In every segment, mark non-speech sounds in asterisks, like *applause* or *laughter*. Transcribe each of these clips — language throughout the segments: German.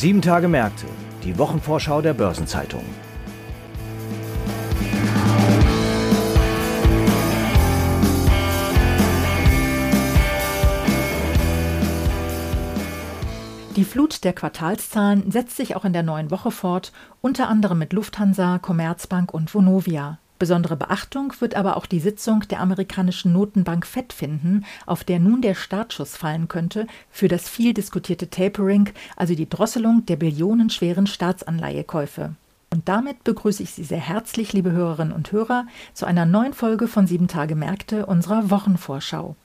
Sieben Tage Märkte, die Wochenvorschau der Börsenzeitung. Die Flut der Quartalszahlen setzt sich auch in der neuen Woche fort, unter anderem mit Lufthansa, Commerzbank und Vonovia. Besondere Beachtung wird aber auch die Sitzung der amerikanischen Notenbank Fed finden, auf der nun der Startschuss fallen könnte für das viel diskutierte Tapering, also die Drosselung der billionenschweren Staatsanleihekäufe. Und damit begrüße ich Sie sehr herzlich, liebe Hörerinnen und Hörer, zu einer neuen Folge von Sieben Tage Märkte unserer Wochenvorschau.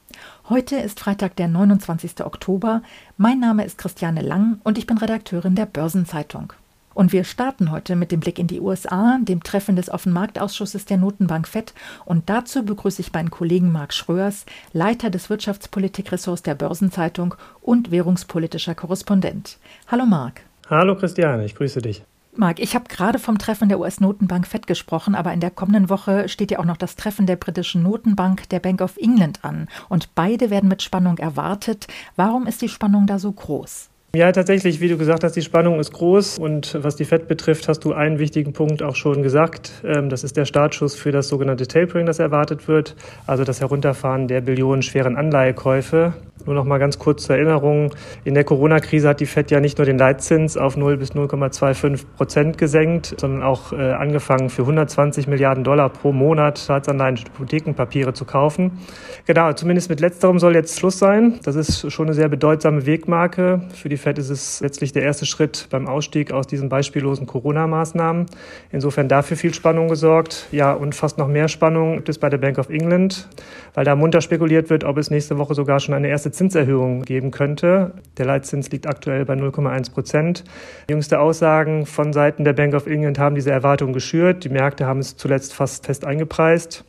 Heute ist Freitag, der 29. Oktober. Mein Name ist Christiane Lang und ich bin Redakteurin der Börsenzeitung. Und wir starten heute mit dem Blick in die USA, dem Treffen des Offenmarktausschusses der Notenbank FED. Und dazu begrüße ich meinen Kollegen Marc Schröers, Leiter des Wirtschaftspolitikressorts der Börsenzeitung und währungspolitischer Korrespondent. Hallo Marc. Hallo Christiane, ich grüße dich. Marc, ich habe gerade vom Treffen der US-Notenbank FED gesprochen, aber in der kommenden Woche steht ja auch noch das Treffen der britischen Notenbank, der Bank of England an. Und beide werden mit Spannung erwartet. Warum ist die Spannung da so groß? Ja, tatsächlich, wie du gesagt hast, die Spannung ist groß und was die FED betrifft, hast du einen wichtigen Punkt auch schon gesagt. Ähm, das ist der Startschuss für das sogenannte Tapering, das erwartet wird, also das Herunterfahren der billionenschweren Anleihekäufe. Nur noch mal ganz kurz zur Erinnerung. In der Corona-Krise hat die FED ja nicht nur den Leitzins auf 0 bis 0,25 Prozent gesenkt, sondern auch äh, angefangen, für 120 Milliarden Dollar pro Monat Staatsanleihen und Hypothekenpapiere zu kaufen. Genau, zumindest mit letzterem soll jetzt Schluss sein. Das ist schon eine sehr bedeutsame Wegmarke. Für die FED ist es letztlich der erste Schritt beim Ausstieg aus diesen beispiellosen Corona-Maßnahmen. Insofern dafür viel Spannung gesorgt. Ja, und fast noch mehr Spannung gibt es bei der Bank of England, weil da munter spekuliert wird, ob es nächste Woche sogar schon eine erste Zinserhöhung geben könnte. Der Leitzins liegt aktuell bei 0,1 Prozent. Jüngste Aussagen von Seiten der Bank of England haben diese Erwartung geschürt. Die Märkte haben es zuletzt fast fest eingepreist.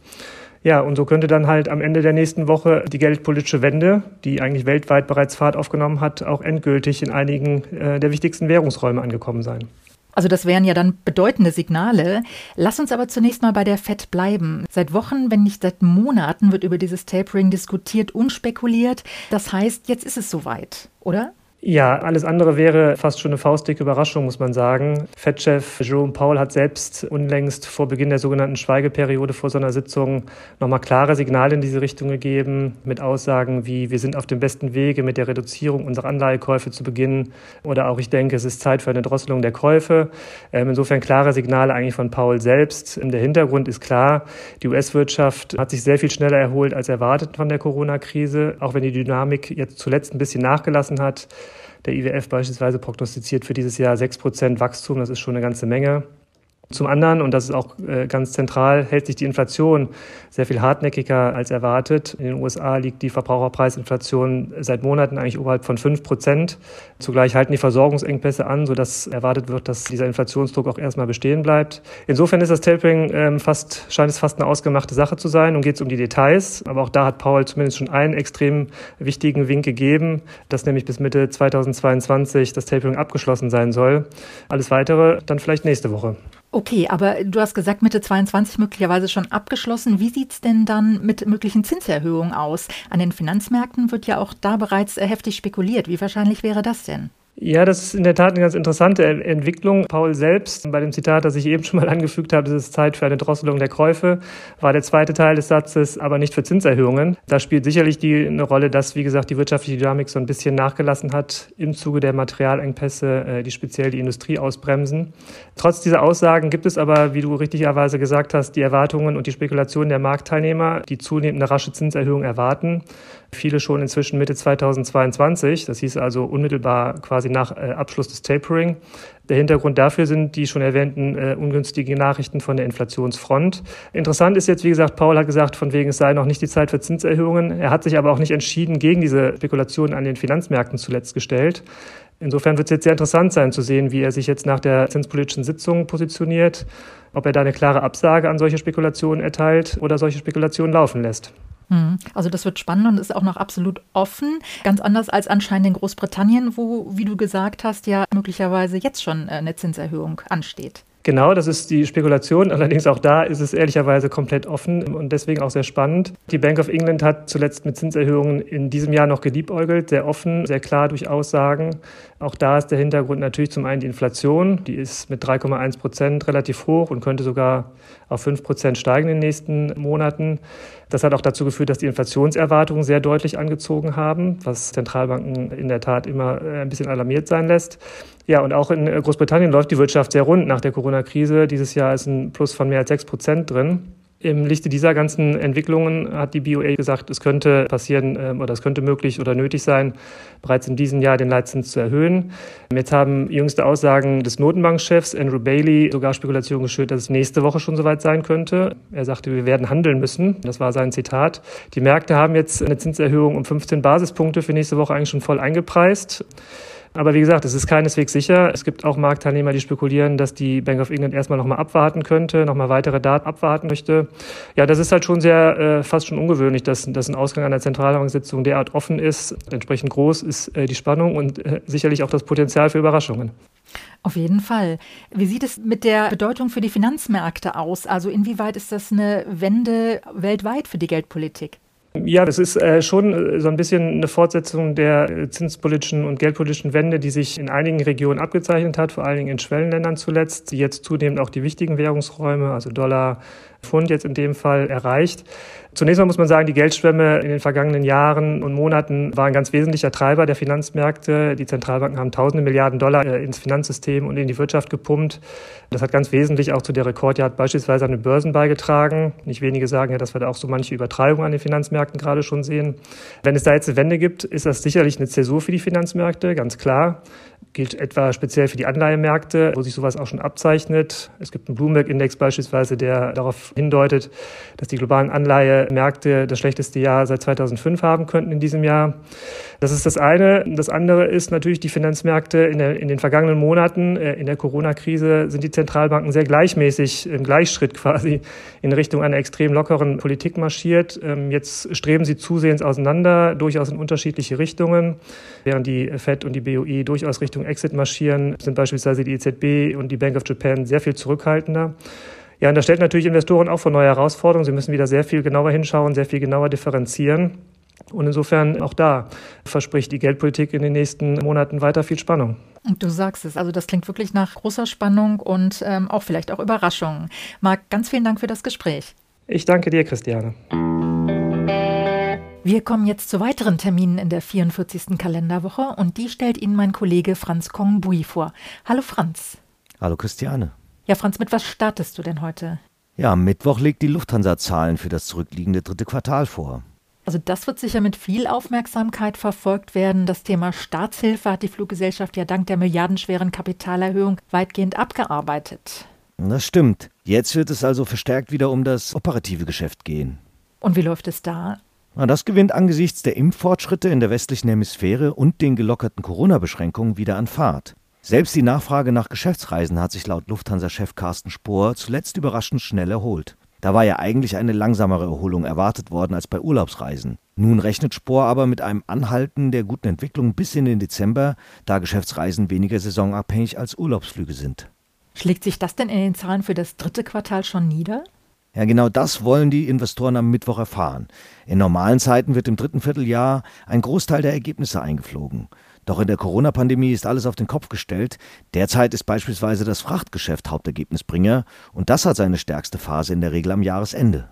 Ja, und so könnte dann halt am Ende der nächsten Woche die geldpolitische Wende, die eigentlich weltweit bereits Fahrt aufgenommen hat, auch endgültig in einigen äh, der wichtigsten Währungsräume angekommen sein. Also das wären ja dann bedeutende Signale. Lass uns aber zunächst mal bei der FED bleiben. Seit Wochen, wenn nicht seit Monaten, wird über dieses Tapering diskutiert und spekuliert. Das heißt, jetzt ist es soweit, oder? Ja, alles andere wäre fast schon eine faustdicke Überraschung, muss man sagen. Fed-Chef Jerome Powell hat selbst unlängst vor Beginn der sogenannten Schweigeperiode vor seiner Sitzung nochmal klare Signale in diese Richtung gegeben, mit Aussagen wie, wir sind auf dem besten Wege, mit der Reduzierung unserer Anleihekäufe zu beginnen. Oder auch, ich denke, es ist Zeit für eine Drosselung der Käufe. Ähm, insofern klare Signale eigentlich von Powell selbst. Der Hintergrund ist klar, die US-Wirtschaft hat sich sehr viel schneller erholt als erwartet von der Corona-Krise, auch wenn die Dynamik jetzt zuletzt ein bisschen nachgelassen hat. Der IWF beispielsweise prognostiziert für dieses Jahr 6% Wachstum, das ist schon eine ganze Menge. Zum anderen, und das ist auch äh, ganz zentral, hält sich die Inflation sehr viel hartnäckiger als erwartet. In den USA liegt die Verbraucherpreisinflation seit Monaten eigentlich oberhalb von fünf Prozent. Zugleich halten die Versorgungsengpässe an, sodass erwartet wird, dass dieser Inflationsdruck auch erstmal bestehen bleibt. Insofern ist das Tapering ähm, fast, scheint es fast eine ausgemachte Sache zu sein und geht es um die Details. Aber auch da hat Paul zumindest schon einen extrem wichtigen Wink gegeben, dass nämlich bis Mitte 2022 das Tapering abgeschlossen sein soll. Alles weitere dann vielleicht nächste Woche. Okay, aber du hast gesagt, Mitte 22 möglicherweise schon abgeschlossen. Wie sieht es denn dann mit möglichen Zinserhöhungen aus? An den Finanzmärkten wird ja auch da bereits äh, heftig spekuliert. Wie wahrscheinlich wäre das denn? Ja, das ist in der Tat eine ganz interessante Entwicklung. Paul selbst, bei dem Zitat, das ich eben schon mal *laughs* angefügt habe, es ist Zeit für eine Drosselung der Käufe, war der zweite Teil des Satzes, aber nicht für Zinserhöhungen. Da spielt sicherlich die, eine Rolle, dass, wie gesagt, die wirtschaftliche Dynamik so ein bisschen nachgelassen hat im Zuge der Materialengpässe, äh, die speziell die Industrie ausbremsen. Trotz dieser Aussagen gibt es aber, wie du richtigerweise gesagt hast, die Erwartungen und die Spekulationen der Marktteilnehmer, die zunehmend eine rasche Zinserhöhung erwarten. Viele schon inzwischen Mitte 2022, das hieß also unmittelbar quasi nach äh, Abschluss des Tapering. Der Hintergrund dafür sind die schon erwähnten äh, ungünstigen Nachrichten von der Inflationsfront. Interessant ist jetzt, wie gesagt, Paul hat gesagt, von wegen es sei noch nicht die Zeit für Zinserhöhungen. Er hat sich aber auch nicht entschieden gegen diese Spekulationen an den Finanzmärkten zuletzt gestellt. Insofern wird es jetzt sehr interessant sein zu sehen, wie er sich jetzt nach der zinspolitischen Sitzung positioniert, ob er da eine klare Absage an solche Spekulationen erteilt oder solche Spekulationen laufen lässt. Hm. Also das wird spannend und ist auch noch absolut offen. Ganz anders als anscheinend in Großbritannien, wo, wie du gesagt hast, ja möglicherweise jetzt schon äh, eine Zinserhöhung ansteht. Genau, das ist die Spekulation. *laughs* Allerdings auch da ist es ehrlicherweise komplett offen und deswegen auch sehr spannend. Die Bank of England hat zuletzt mit Zinserhöhungen in diesem Jahr noch geliebäugelt, sehr offen, sehr klar durch Aussagen. Auch da ist der Hintergrund natürlich zum einen die Inflation. Die ist mit 3,1 Prozent relativ hoch und könnte sogar auf 5 Prozent steigen in den nächsten Monaten. Das hat auch dazu geführt, dass die Inflationserwartungen sehr deutlich angezogen haben, was Zentralbanken in der Tat immer äh, ein bisschen alarmiert sein lässt. Ja, und auch in Großbritannien läuft die Wirtschaft sehr rund nach der Corona-Krise. Dieses Jahr ist ein Plus von mehr als 6 Prozent drin. Im Lichte dieser ganzen Entwicklungen hat die BOA gesagt, es könnte passieren ähm, oder es könnte möglich oder nötig sein, bereits in diesem Jahr den Leitzins zu erhöhen. Jetzt haben jüngste Aussagen des Notenbankchefs Andrew Bailey sogar Spekulationen geschürt, dass es nächste Woche schon soweit sein könnte. Er sagte, wir werden handeln müssen. Das war sein Zitat. Die Märkte haben jetzt eine Zinserhöhung um 15 Basispunkte für nächste Woche eigentlich schon voll eingepreist. Aber wie gesagt, es ist keineswegs sicher. Es gibt auch Marktteilnehmer, die spekulieren, dass die Bank of England erstmal nochmal abwarten könnte, nochmal weitere Daten abwarten möchte. Ja, das ist halt schon sehr, äh, fast schon ungewöhnlich, dass, dass ein Ausgang einer Zentralbanksitzung derart offen ist. Entsprechend groß ist äh, die Spannung und äh, sicherlich auch das Potenzial für Überraschungen. Auf jeden Fall. Wie sieht es mit der Bedeutung für die Finanzmärkte aus? Also inwieweit ist das eine Wende weltweit für die Geldpolitik? Ja, das ist äh, schon äh, so ein bisschen eine Fortsetzung der äh, zinspolitischen und geldpolitischen Wende, die sich in einigen Regionen abgezeichnet hat, vor allen Dingen in Schwellenländern zuletzt, die jetzt zunehmend auch die wichtigen Währungsräume, also Dollar, Pfund jetzt in dem Fall erreicht. Zunächst mal muss man sagen, die Geldschwemme in den vergangenen Jahren und Monaten waren ein ganz wesentlicher Treiber der Finanzmärkte. Die Zentralbanken haben tausende Milliarden Dollar äh, ins Finanzsystem und in die Wirtschaft gepumpt. Das hat ganz wesentlich auch zu der Rekordjagd beispielsweise an den Börsen beigetragen. Nicht wenige sagen ja, dass wir da auch so manche Übertreibung an den Finanzmärkten gerade schon sehen. Wenn es da jetzt eine Wende gibt, ist das sicherlich eine Zäsur für die Finanzmärkte, ganz klar gilt etwa speziell für die Anleihemärkte, wo sich sowas auch schon abzeichnet. Es gibt einen Bloomberg-Index beispielsweise, der darauf hindeutet, dass die globalen Anleihemärkte das schlechteste Jahr seit 2005 haben könnten in diesem Jahr. Das ist das eine. Das andere ist natürlich die Finanzmärkte in, der, in den vergangenen Monaten, äh, in der Corona-Krise, sind die Zentralbanken sehr gleichmäßig im Gleichschritt *laughs* quasi in Richtung einer extrem lockeren Politik marschiert. Ähm, jetzt streben sie zusehends auseinander, durchaus in unterschiedliche Richtungen. Während die FED und die BOE durchaus Richtung Exit marschieren, sind beispielsweise die EZB und die Bank of Japan sehr viel zurückhaltender. Ja, und das stellt natürlich Investoren auch vor neue Herausforderungen. Sie müssen wieder sehr viel genauer hinschauen, sehr viel genauer differenzieren. Und insofern auch da verspricht die Geldpolitik in den nächsten Monaten weiter viel Spannung. Du sagst es, also das klingt wirklich nach großer Spannung und ähm, auch vielleicht auch Überraschungen. Marc, ganz vielen Dank für das Gespräch. Ich danke dir, Christiane. Wir kommen jetzt zu weiteren Terminen in der 44. Kalenderwoche und die stellt Ihnen mein Kollege Franz Kongbui vor. Hallo Franz. Hallo Christiane. Ja, Franz, mit was startest du denn heute? Ja, am Mittwoch legt die Lufthansa Zahlen für das zurückliegende dritte Quartal vor. Also das wird sicher mit viel Aufmerksamkeit verfolgt werden. Das Thema Staatshilfe hat die Fluggesellschaft ja dank der milliardenschweren Kapitalerhöhung weitgehend abgearbeitet. Das stimmt. Jetzt wird es also verstärkt wieder um das operative Geschäft gehen. Und wie läuft es da? Das gewinnt angesichts der Impffortschritte in der westlichen Hemisphäre und den gelockerten Corona-Beschränkungen wieder an Fahrt. Selbst die Nachfrage nach Geschäftsreisen hat sich laut Lufthansa-Chef Carsten Spohr zuletzt überraschend schnell erholt. Da war ja eigentlich eine langsamere Erholung erwartet worden als bei Urlaubsreisen. Nun rechnet Spohr aber mit einem Anhalten der guten Entwicklung bis in den Dezember, da Geschäftsreisen weniger saisonabhängig als Urlaubsflüge sind. Schlägt sich das denn in den Zahlen für das dritte Quartal schon nieder? Ja, genau das wollen die Investoren am Mittwoch erfahren. In normalen Zeiten wird im dritten Vierteljahr ein Großteil der Ergebnisse eingeflogen. Doch in der Corona-Pandemie ist alles auf den Kopf gestellt. Derzeit ist beispielsweise das Frachtgeschäft Hauptergebnisbringer und das hat seine stärkste Phase in der Regel am Jahresende.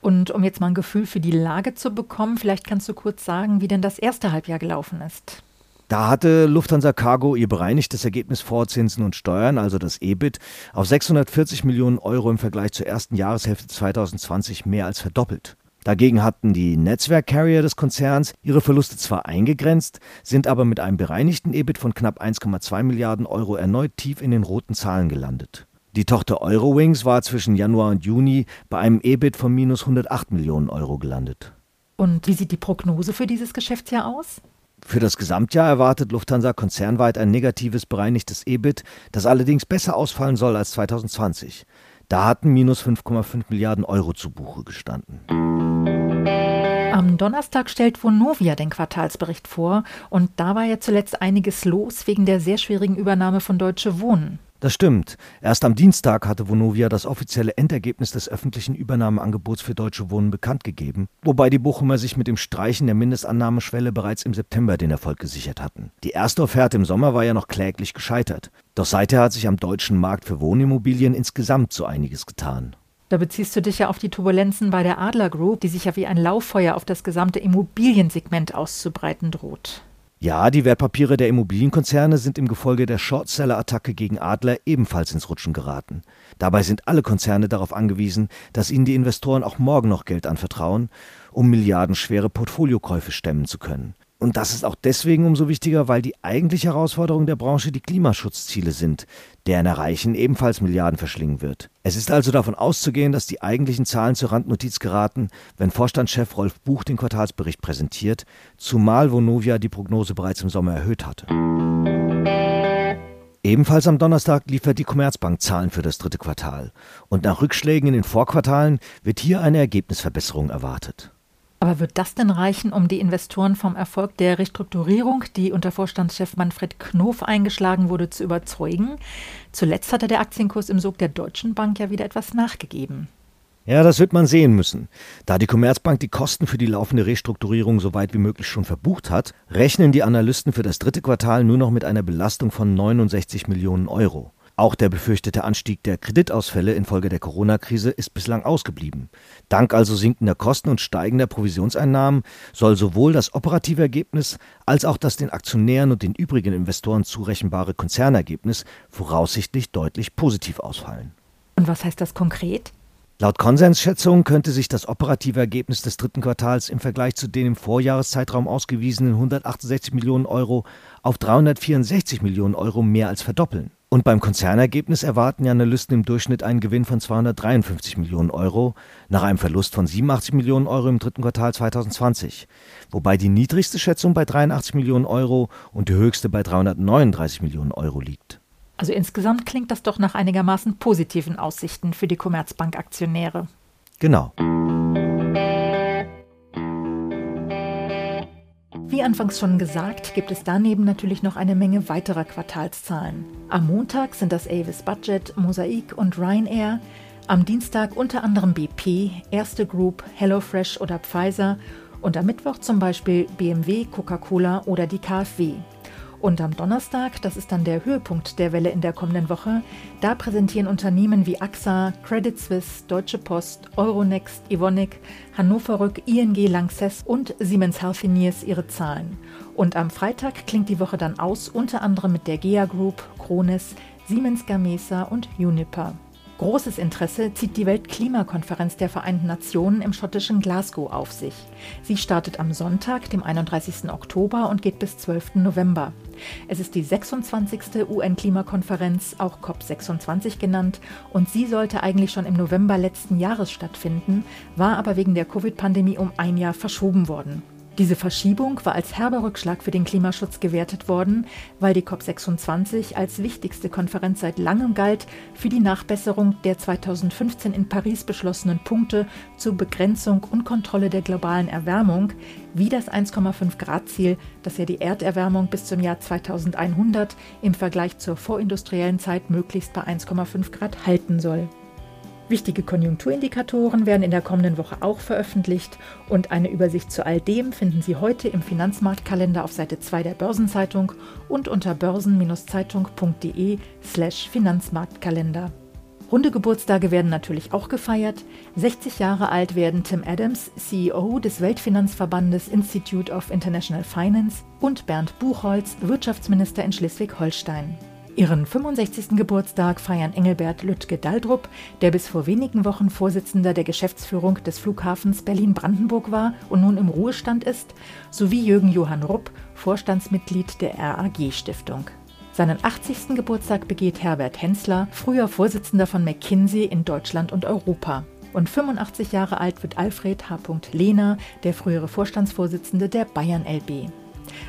Und um jetzt mal ein Gefühl für die Lage zu bekommen, vielleicht kannst du kurz sagen, wie denn das erste Halbjahr gelaufen ist. Da hatte Lufthansa Cargo ihr bereinigtes Ergebnis vor Zinsen und Steuern, also das EBIT, auf 640 Millionen Euro im Vergleich zur ersten Jahreshälfte 2020 mehr als verdoppelt. Dagegen hatten die Netzwerkcarrier des Konzerns ihre Verluste zwar eingegrenzt, sind aber mit einem bereinigten EBIT von knapp 1,2 Milliarden Euro erneut tief in den roten Zahlen gelandet. Die Tochter Eurowings war zwischen Januar und Juni bei einem EBIT von minus 108 Millionen Euro gelandet. Und wie sieht die Prognose für dieses Geschäftsjahr aus? Für das Gesamtjahr erwartet Lufthansa konzernweit ein negatives bereinigtes EBIT, das allerdings besser ausfallen soll als 2020. Da hatten minus 5,5 Milliarden Euro zu Buche gestanden. Am Donnerstag stellt Vonovia den Quartalsbericht vor und da war ja zuletzt einiges los wegen der sehr schwierigen Übernahme von Deutsche Wohnen. Das stimmt. Erst am Dienstag hatte Vonovia das offizielle Endergebnis des öffentlichen Übernahmeangebots für Deutsche Wohnen bekannt gegeben, wobei die Bochumer sich mit dem Streichen der Mindestannahmeschwelle bereits im September den Erfolg gesichert hatten. Die erste Offerte im Sommer war ja noch kläglich gescheitert. Doch seither hat sich am deutschen Markt für Wohnimmobilien insgesamt so einiges getan. Da beziehst du dich ja auf die Turbulenzen bei der Adler Group, die sich ja wie ein Lauffeuer auf das gesamte Immobiliensegment auszubreiten droht. Ja, die Wertpapiere der Immobilienkonzerne sind im Gefolge der Shortseller-Attacke gegen Adler ebenfalls ins Rutschen geraten. Dabei sind alle Konzerne darauf angewiesen, dass ihnen die Investoren auch morgen noch Geld anvertrauen, um milliardenschwere Portfoliokäufe stemmen zu können. Und das ist auch deswegen umso wichtiger, weil die eigentliche Herausforderung der Branche die Klimaschutzziele sind, deren Erreichen ebenfalls Milliarden verschlingen wird. Es ist also davon auszugehen, dass die eigentlichen Zahlen zur Randnotiz geraten, wenn Vorstandschef Rolf Buch den Quartalsbericht präsentiert, zumal Vonovia die Prognose bereits im Sommer erhöht hatte. Ebenfalls am Donnerstag liefert die Commerzbank Zahlen für das dritte Quartal. Und nach Rückschlägen in den Vorquartalen wird hier eine Ergebnisverbesserung erwartet. Aber wird das denn reichen, um die Investoren vom Erfolg der Restrukturierung, die unter Vorstandschef Manfred Knof eingeschlagen wurde, zu überzeugen? Zuletzt hatte der Aktienkurs im Sog der Deutschen Bank ja wieder etwas nachgegeben. Ja, das wird man sehen müssen. Da die Commerzbank die Kosten für die laufende Restrukturierung so weit wie möglich schon verbucht hat, rechnen die Analysten für das dritte Quartal nur noch mit einer Belastung von 69 Millionen Euro. Auch der befürchtete Anstieg der Kreditausfälle infolge der Corona-Krise ist bislang ausgeblieben. Dank also sinkender Kosten und steigender Provisionseinnahmen soll sowohl das operative Ergebnis als auch das den Aktionären und den übrigen Investoren zurechenbare Konzernergebnis voraussichtlich deutlich positiv ausfallen. Und was heißt das konkret? Laut Konsensschätzungen könnte sich das operative Ergebnis des dritten Quartals im Vergleich zu den im Vorjahreszeitraum ausgewiesenen 168 Millionen Euro auf 364 Millionen Euro mehr als verdoppeln. Und beim Konzernergebnis erwarten die Analysten im Durchschnitt einen Gewinn von 253 Millionen Euro nach einem Verlust von 87 Millionen Euro im dritten Quartal 2020, wobei die niedrigste Schätzung bei 83 Millionen Euro und die höchste bei 339 Millionen Euro liegt. Also insgesamt klingt das doch nach einigermaßen positiven Aussichten für die Commerzbank-Aktionäre. Genau. Wie anfangs schon gesagt, gibt es daneben natürlich noch eine Menge weiterer Quartalszahlen. Am Montag sind das Avis Budget, Mosaic und Ryanair. Am Dienstag unter anderem BP, Erste Group, HelloFresh oder Pfizer und am Mittwoch zum Beispiel BMW, Coca-Cola oder die KfW. Und am Donnerstag, das ist dann der Höhepunkt der Welle in der kommenden Woche, da präsentieren Unternehmen wie AXA, Credit Suisse, Deutsche Post, Euronext, Evonik, Hannover Rück, ING Lanxess und Siemens Healthineers ihre Zahlen. Und am Freitag klingt die Woche dann aus, unter anderem mit der GEA Group, Krones, Siemens Gamesa und Uniper. Großes Interesse zieht die Weltklimakonferenz der Vereinten Nationen im schottischen Glasgow auf sich. Sie startet am Sonntag, dem 31. Oktober und geht bis 12. November. Es ist die 26. UN-Klimakonferenz, auch COP26 genannt, und sie sollte eigentlich schon im November letzten Jahres stattfinden, war aber wegen der Covid-Pandemie um ein Jahr verschoben worden. Diese Verschiebung war als herber Rückschlag für den Klimaschutz gewertet worden, weil die COP26 als wichtigste Konferenz seit langem galt für die Nachbesserung der 2015 in Paris beschlossenen Punkte zur Begrenzung und Kontrolle der globalen Erwärmung, wie das 1,5 Grad Ziel, das ja die Erderwärmung bis zum Jahr 2100 im Vergleich zur vorindustriellen Zeit möglichst bei 1,5 Grad halten soll. Wichtige Konjunkturindikatoren werden in der kommenden Woche auch veröffentlicht und eine Übersicht zu all dem finden Sie heute im Finanzmarktkalender auf Seite 2 der Börsenzeitung und unter börsen-zeitung.de slash Finanzmarktkalender. Runde Geburtstage werden natürlich auch gefeiert. 60 Jahre alt werden Tim Adams, CEO des Weltfinanzverbandes Institute of International Finance, und Bernd Buchholz, Wirtschaftsminister in Schleswig-Holstein. Ihren 65. Geburtstag feiern Engelbert Lüttke Daldrup, der bis vor wenigen Wochen Vorsitzender der Geschäftsführung des Flughafens Berlin-Brandenburg war und nun im Ruhestand ist, sowie Jürgen Johann Rupp, Vorstandsmitglied der RAG-Stiftung. Seinen 80. Geburtstag begeht Herbert Hensler, früher Vorsitzender von McKinsey in Deutschland und Europa. Und 85 Jahre alt wird Alfred H. Lehner, der frühere Vorstandsvorsitzende der Bayern LB.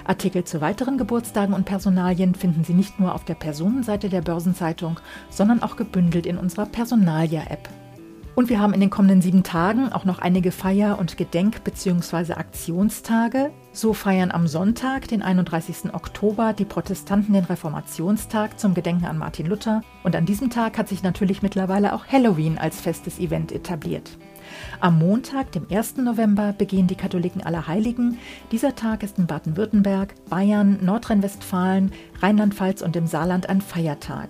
Artikel zu weiteren Geburtstagen und Personalien finden Sie nicht nur auf der Personenseite der Börsenzeitung, sondern auch gebündelt in unserer Personalia-App. Und wir haben in den kommenden sieben Tagen auch noch einige Feier- und Gedenk- bzw. Aktionstage. So feiern am Sonntag, den 31. Oktober, die Protestanten den Reformationstag zum Gedenken an Martin Luther. Und an diesem Tag hat sich natürlich mittlerweile auch Halloween als festes Event etabliert. Am Montag, dem 1. November, begehen die Katholiken Allerheiligen. Dieser Tag ist in Baden-Württemberg, Bayern, Nordrhein-Westfalen, Rheinland-Pfalz und im Saarland ein Feiertag.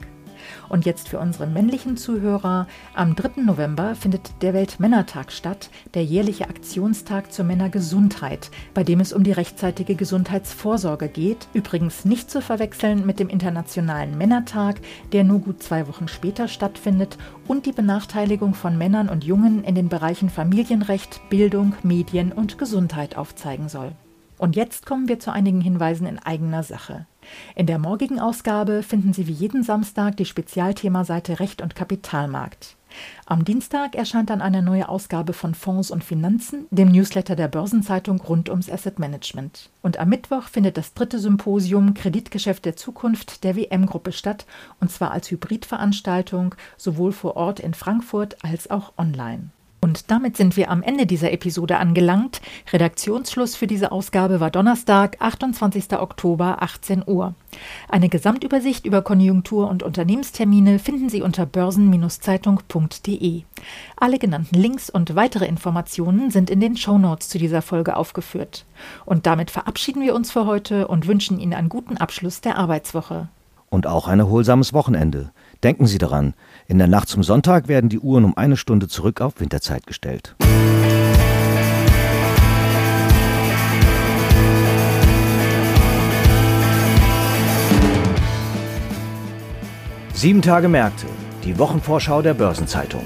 Und jetzt für unsere männlichen Zuhörer. Am 3. November findet der Weltmännertag statt, der jährliche Aktionstag zur Männergesundheit, bei dem es um die rechtzeitige Gesundheitsvorsorge geht. Übrigens nicht zu verwechseln mit dem Internationalen Männertag, der nur gut zwei Wochen später stattfindet und die Benachteiligung von Männern und Jungen in den Bereichen Familienrecht, Bildung, Medien und Gesundheit aufzeigen soll. Und jetzt kommen wir zu einigen Hinweisen in eigener Sache. In der morgigen Ausgabe finden Sie wie jeden Samstag die Spezialthemaseite Recht und Kapitalmarkt. Am Dienstag erscheint dann eine neue Ausgabe von Fonds und Finanzen, dem Newsletter der Börsenzeitung rund ums Asset Management. Und am Mittwoch findet das dritte Symposium Kreditgeschäft der Zukunft der WM-Gruppe statt, und zwar als Hybridveranstaltung, sowohl vor Ort in Frankfurt als auch online. Und damit sind wir am Ende dieser Episode angelangt. Redaktionsschluss für diese Ausgabe war Donnerstag, 28. Oktober, 18 Uhr. Eine Gesamtübersicht über Konjunktur- und Unternehmenstermine finden Sie unter börsen-zeitung.de. Alle genannten Links und weitere Informationen sind in den Shownotes zu dieser Folge aufgeführt. Und damit verabschieden wir uns für heute und wünschen Ihnen einen guten Abschluss der Arbeitswoche. Und auch ein erholsames Wochenende. Denken Sie daran, in der Nacht zum Sonntag werden die Uhren um eine Stunde zurück auf Winterzeit gestellt. Sieben Tage Märkte, die Wochenvorschau der Börsenzeitung.